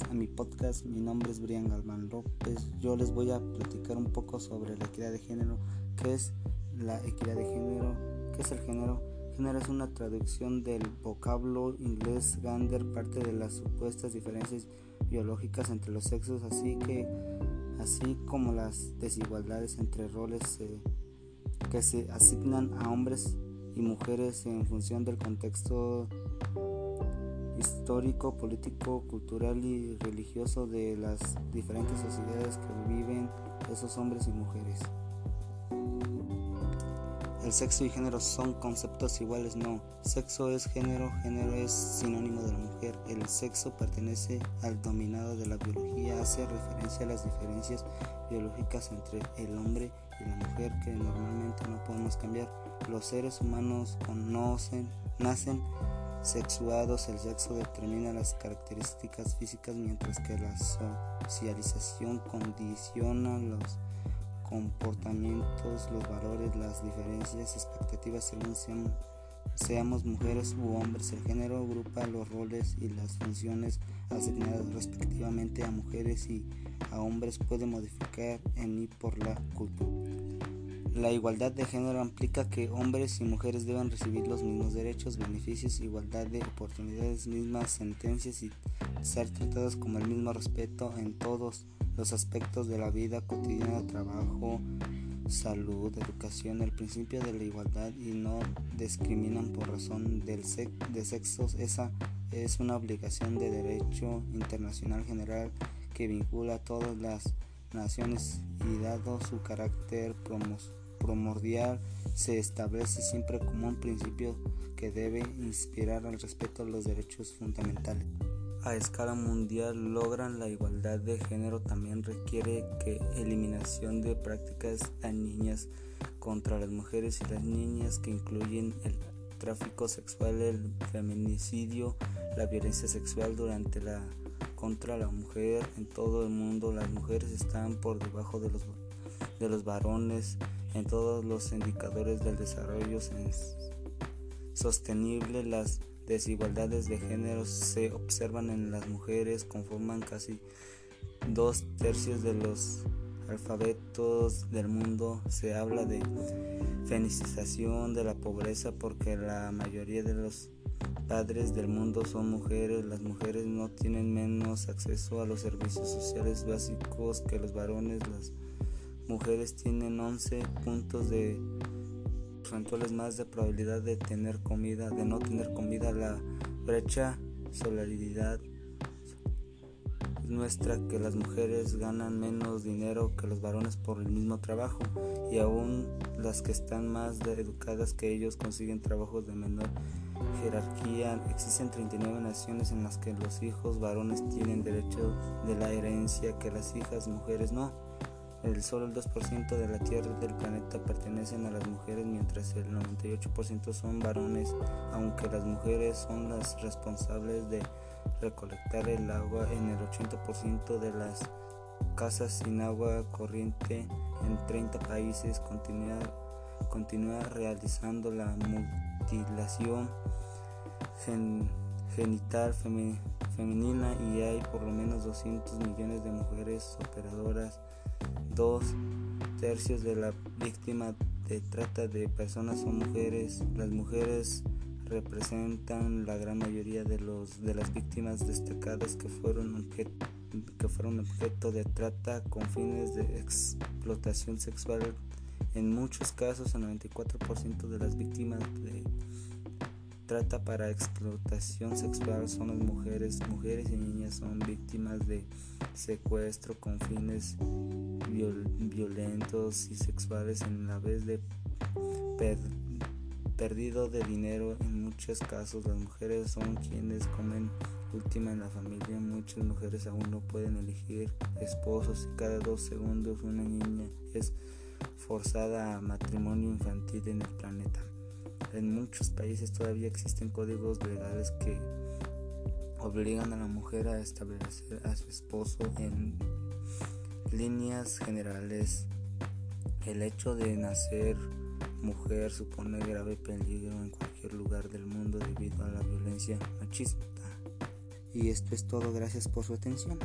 a mi podcast. Mi nombre es Brian Galván López. Yo les voy a platicar un poco sobre la equidad de género. ¿Qué es la equidad de género? ¿Qué es el género? Género es una traducción del vocablo inglés gender, parte de las supuestas diferencias biológicas entre los sexos, así que así como las desigualdades entre roles que se asignan a hombres y mujeres en función del contexto histórico, político, cultural y religioso de las diferentes sociedades que viven esos hombres y mujeres. El sexo y género son conceptos iguales, no. Sexo es género, género es sinónimo de la mujer. El sexo pertenece al dominado de la biología, hace referencia a las diferencias biológicas entre el hombre y la mujer que normalmente no podemos cambiar. Los seres humanos conocen, nacen sexuados, el sexo determina las características físicas mientras que la socialización condiciona los comportamientos, los valores, las diferencias, expectativas según seamos, mujeres u hombres. El género agrupa los roles y las funciones asignadas respectivamente a mujeres y a hombres puede modificar en y por la cultura. La igualdad de género implica que hombres y mujeres deben recibir los mismos derechos, beneficios, igualdad de oportunidades, mismas sentencias y ser tratados con el mismo respeto en todos los aspectos de la vida cotidiana, trabajo, salud, educación, el principio de la igualdad y no discriminan por razón del de sexos. Esa es una obligación de derecho internacional general que vincula a todas las naciones y dado su carácter promocional primordial se establece siempre como un principio que debe inspirar al respeto a los derechos fundamentales. A escala mundial logran la igualdad de género también requiere que eliminación de prácticas dañinas contra las mujeres y las niñas que incluyen el tráfico sexual, el feminicidio, la violencia sexual durante la contra la mujer en todo el mundo. Las mujeres están por debajo de los de los varones en todos los indicadores del desarrollo sostenible. Las desigualdades de género se observan en las mujeres, conforman casi dos tercios de los alfabetos del mundo. Se habla de feminización de la pobreza porque la mayoría de los padres del mundo son mujeres. Las mujeres no tienen menos acceso a los servicios sociales básicos que los varones. Las mujeres tienen 11 puntos de porcentuales más de probabilidad de tener comida, de no tener comida. La brecha solidaridad nuestra que las mujeres ganan menos dinero que los varones por el mismo trabajo y aún las que están más educadas que ellos consiguen trabajos de menor jerarquía. Existen 39 naciones en las que los hijos varones tienen derecho de la herencia que las hijas mujeres no. El solo el 2% de la tierra del planeta pertenecen a las mujeres, mientras el 98% son varones, aunque las mujeres son las responsables de recolectar el agua en el 80% de las casas sin agua corriente en 30 países, continúa, continúa realizando la mutilación genital femenina y hay por lo menos 200 millones de mujeres operadoras Dos tercios de la víctima de trata de personas son mujeres. Las mujeres representan la gran mayoría de, los, de las víctimas destacadas que fueron, objeto, que fueron objeto de trata con fines de explotación sexual. En muchos casos, el 94% de las víctimas de trata para explotación sexual son las mujeres. Mujeres y niñas son víctimas de secuestro con fines violentos y sexuales en la vez de perdido de dinero. En muchos casos las mujeres son quienes comen última en la familia. Muchas mujeres aún no pueden elegir esposos y cada dos segundos una niña es forzada a matrimonio infantil en el planeta. En muchos países todavía existen códigos legales que obligan a la mujer a establecer a su esposo en líneas generales. El hecho de nacer mujer supone grave peligro en cualquier lugar del mundo debido a la violencia machista Y esto es todo, gracias por su atención.